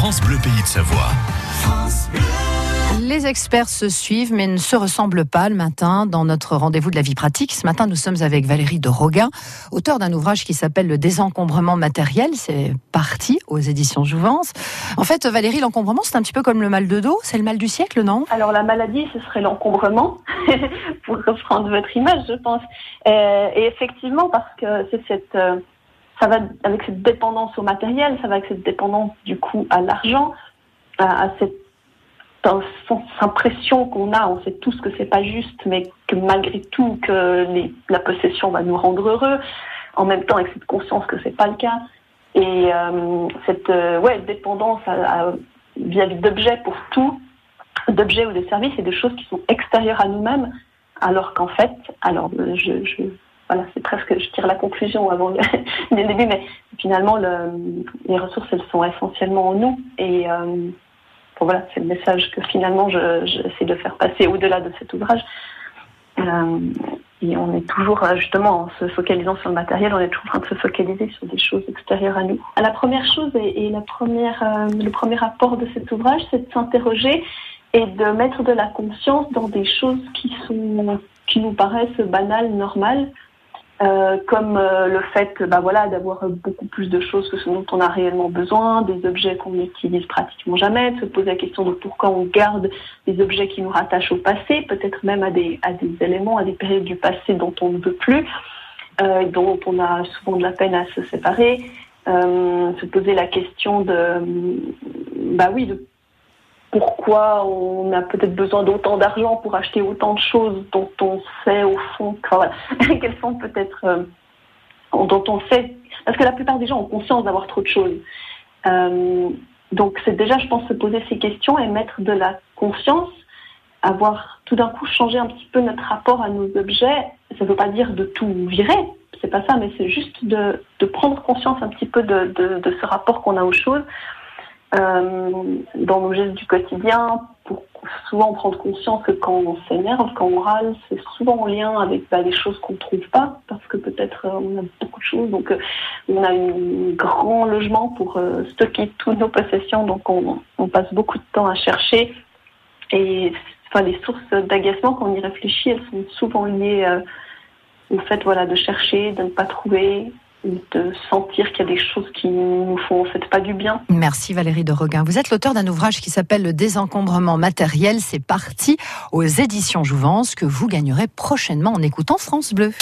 France Bleu Pays de Savoie. Les experts se suivent mais ne se ressemblent pas le matin dans notre rendez-vous de la vie pratique. Ce matin, nous sommes avec Valérie de Roguin, auteur d'un ouvrage qui s'appelle Le désencombrement matériel. C'est parti aux éditions Jouvence. En fait, Valérie, l'encombrement, c'est un petit peu comme le mal de dos. C'est le mal du siècle, non? Alors la maladie, ce serait l'encombrement, pour reprendre votre image, je pense. Euh, et effectivement, parce que c'est cette... Euh, ça va avec cette dépendance au matériel, ça va avec cette dépendance du coup à l'argent, à, à cette impression qu'on a, on sait tous que c'est pas juste, mais que malgré tout, que la possession va nous rendre heureux, en même temps avec cette conscience que c'est pas le cas. Et euh, cette euh, ouais, dépendance vis-à-vis d'objets pour tout, d'objets ou de services, et de choses qui sont extérieures à nous-mêmes, alors qu'en fait, alors je, je voilà, c'est presque, je tire la conclusion avant le, début, mais finalement, le, les ressources, elles sont essentiellement en nous. Et euh, voilà, c'est le message que finalement j'essaie de faire passer au-delà de cet ouvrage. Euh, et on est toujours, euh, justement, en se focalisant sur le matériel, on est toujours en train de se focaliser sur des choses extérieures à nous. La première chose et, le premier apport de cet ouvrage, c'est de s'interroger et de mettre de la conscience dans des choses qui sont, qui nous paraissent banales, normales, euh, comme euh, le fait bah, voilà, d'avoir beaucoup plus de choses que ce dont on a réellement besoin, des objets qu'on n'utilise pratiquement jamais, se poser la question de pourquoi on garde des objets qui nous rattachent au passé, peut-être même à des, à des éléments, à des périodes du passé dont on ne veut plus, euh, dont on a souvent de la peine à se séparer, euh, se poser la question de, bah oui, de on a peut-être besoin d'autant d'argent pour acheter autant de choses dont on sait au fond qu'elles sont peut-être euh, dont on sait parce que la plupart des gens ont conscience d'avoir trop de choses. Euh, donc c'est déjà, je pense, se poser ces questions et mettre de la conscience, avoir tout d'un coup changé un petit peu notre rapport à nos objets. Ça ne veut pas dire de tout virer, c'est pas ça, mais c'est juste de, prendre conscience un petit peu de, ce rapport qu'on a aux choses dans nos gestes du quotidien pour souvent prendre conscience que quand on s'énerve, quand on râle, c'est souvent en lien avec bah, des choses qu'on ne trouve pas parce que peut-être euh, on a beaucoup de choses, donc euh, on a un grand logement pour euh, stocker toutes nos possessions, donc on, on, passe beaucoup de temps à chercher. Et enfin les sources d'agacement quand on y réfléchit, elles sont souvent liées au fait voilà de chercher, de ne pas trouver, de sentir qu'il y a des choses qui nous font en fait pas du bien. Merci Valérie de Roguin. Vous êtes l'auteur d'un ouvrage qui s'appelle Le désencombrement matériel. C'est parti aux éditions Jouvence que vous gagnerez prochainement en écoutant France Bleu.